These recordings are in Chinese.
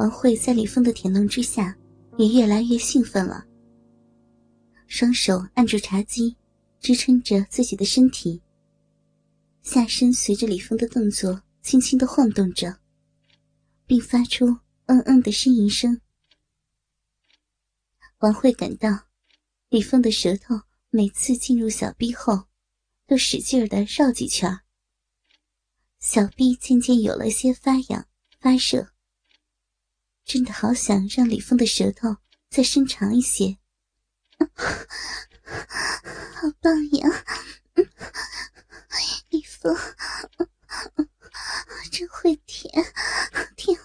王慧在李峰的舔弄之下，也越来越兴奋了。双手按住茶几，支撑着自己的身体，下身随着李峰的动作轻轻的晃动着，并发出嗯嗯的呻吟声。王慧感到，李峰的舌头每次进入小臂后，都使劲的绕几圈，小臂渐渐有了些发痒发热。真的好想让李峰的舌头再伸长一些。好棒呀！李峰，真会舔，舔，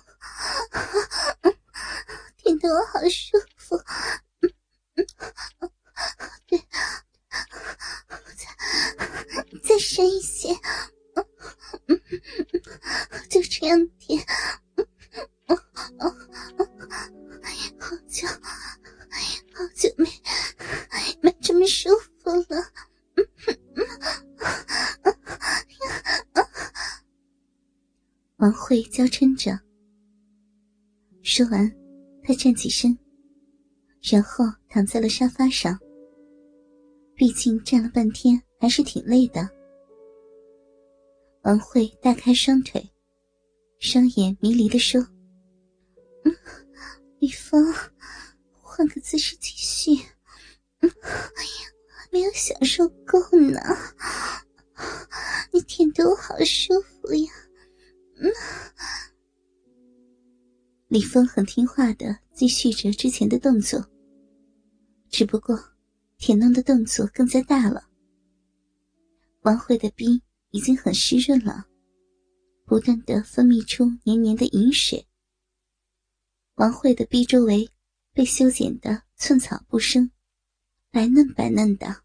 舔得我好舒服。对，再再深一些，王慧娇嗔着。说完，她站起身，然后躺在了沙发上。毕竟站了半天，还是挺累的。王慧大开双腿，双眼迷离的说：“嗯李峰，换个姿势继续。”嗯，哎呀没有享受够呢，你舔得我好舒服呀！嗯，李峰很听话的继续着之前的动作，只不过舔弄的动作更加大了。王慧的逼已经很湿润了，不断的分泌出黏黏的饮水。王慧的逼周围被修剪的寸草不生。白嫩白嫩的，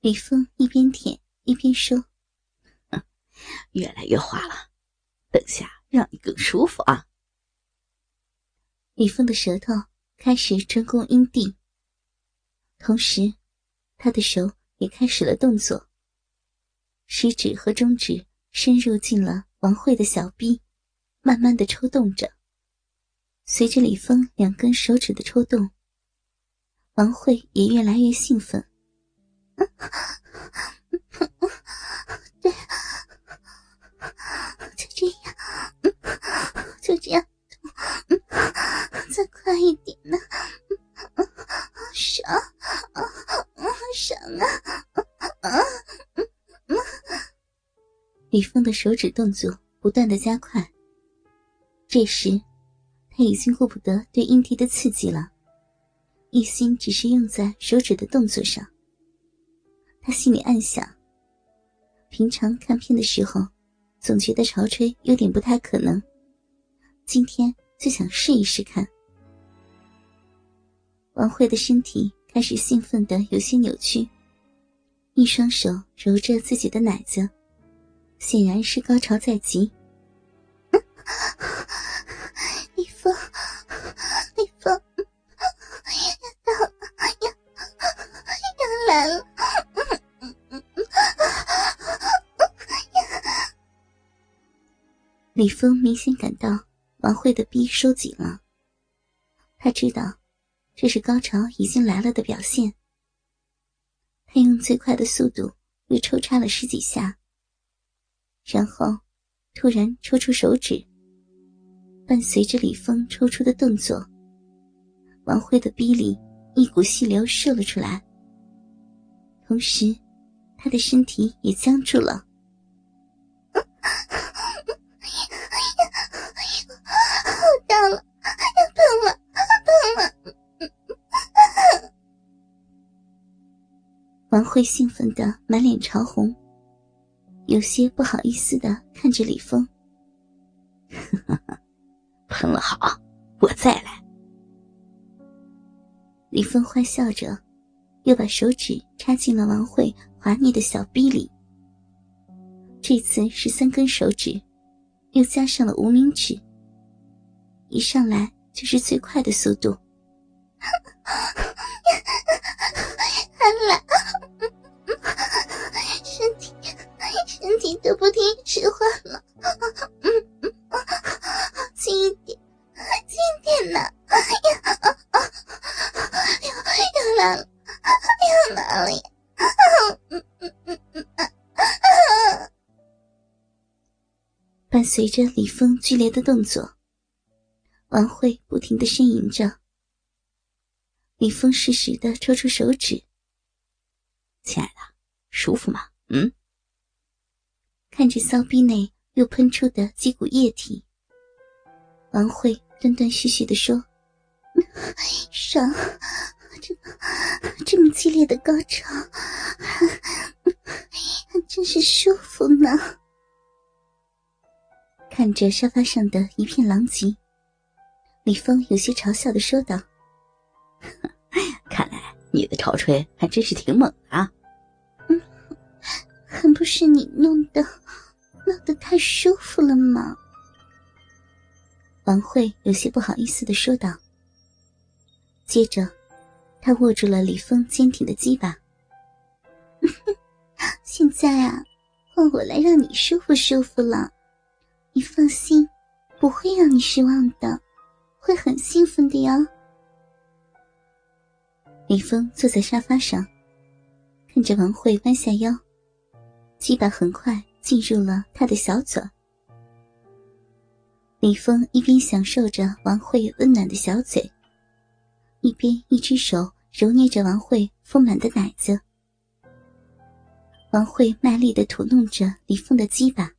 李峰一边舔一边说：“越来越滑了，等下让你更舒服啊。”李峰的舌头开始专攻阴蒂，同时，他的手也开始了动作。食指和中指深入进了王慧的小臂，慢慢的抽动着。随着李峰两根手指的抽动。王慧也越来越兴奋，对，就这样，就这样，再快一点呢，啊爽啊，爽啊！李峰的手指动作不断的加快，这时他已经顾不得对阴蒂的刺激了。一心只是用在手指的动作上。他心里暗想：平常看片的时候，总觉得潮吹有点不太可能，今天就想试一试看。王慧的身体开始兴奋的有些扭曲，一双手揉着自己的奶子，显然是高潮在即。李峰，李峰要。来了，李峰明显感到王慧的逼收紧了，他知道这是高潮已经来了的表现。他用最快的速度又抽插了十几下，然后突然抽出手指，伴随着李峰抽出的动作，王慧的逼里一股细流射了出来。同时，他的身体也僵住了。王慧兴奋的满脸潮红，有些不好意思的看着李峰。喷了好，我再来。李峰坏笑着。又把手指插进了王慧滑腻的小逼里。这次是三根手指，又加上了无名指。一上来就是最快的速度，身体身体都不听使唤了。轻一点轻一点呢。又来了又来了伴随着李峰剧烈的动作王慧不停的呻吟着。李峰适时的抽出手指亲爱的，舒服吗？”嗯。看着骚逼内又喷出的几股液体，王慧断断续续的说：“ 爽，这这么激烈的高潮，真是舒服呢。”看着沙发上的一片狼藉，李峰有些嘲笑的说道：“你的潮吹还真是挺猛啊。”“嗯，还不是你弄的，弄得太舒服了吗？”王慧有些不好意思的说道。接着，他握住了李峰坚挺的鸡巴。“现在啊，换我来让你舒服舒服了。”你放心，不会让你失望的，会很兴奋的哟。李峰坐在沙发上，看着王慧弯下腰，鸡巴很快进入了他的小嘴。李峰一边享受着王慧温暖的小嘴，一边一只手揉捏着王慧丰满的奶子。王慧卖力的吐弄着李峰的鸡巴。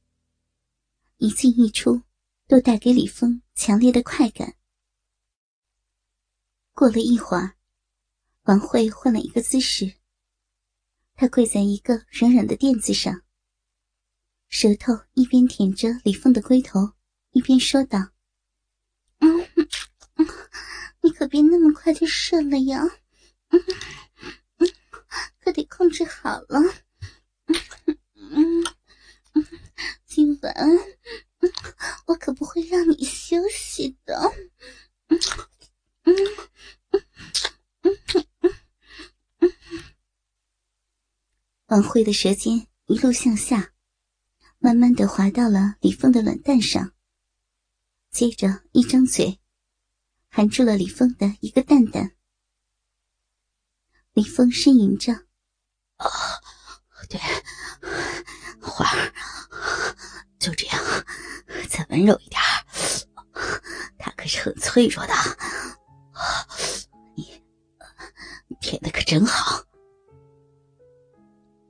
一进一出，都带给李峰强烈的快感。过了一会儿，王慧换了一个姿势，她跪在一个软软的垫子上，舌头一边舔着李峰的龟头，一边说道：“嗯，你可别那么快就射了呀，嗯，可得控制好了。”嗯今晚我可不会让你休息的。王慧的舌尖一路向下，慢慢的滑到了李峰的卵蛋上，接着一张嘴，含住了李峰的一个蛋蛋。李峰呻吟着：“啊，对，花儿。”就这样，再温柔一点他可是很脆弱的。你，你舔的可真好。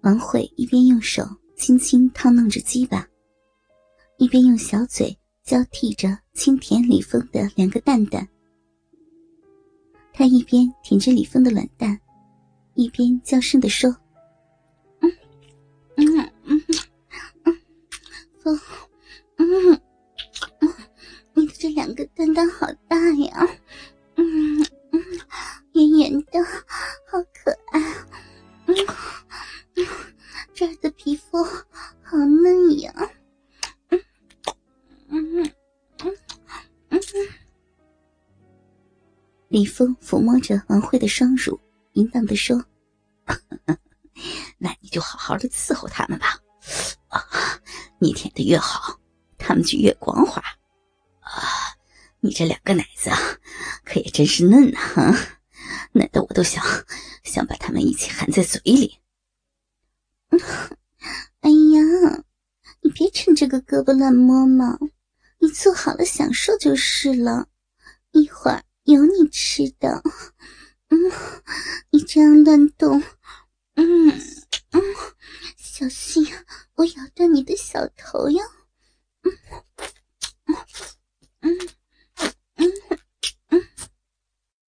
王慧一边用手轻轻烫弄着鸡巴，一边用小嘴交替着轻舔李峰的两个蛋蛋。他一边舔着李峰的卵蛋，一边娇声的说：“嗯，嗯。”嗯，嗯，你的这两个蛋蛋好李峰抚摸着王慧的双乳，淫荡的说：“ 那你就好好的伺候他们吧。”啊你舔的越好，他们就越光滑。啊，你这两个奶子啊，可也真是嫩啊，嫩的我都想想把他们一起含在嘴里。哎呀，你别趁这个胳膊乱摸嘛，你做好了享受就是了，一会儿有你吃的。嗯，你这样乱动，嗯嗯，小心我咬断你的小头哟。嗯嗯。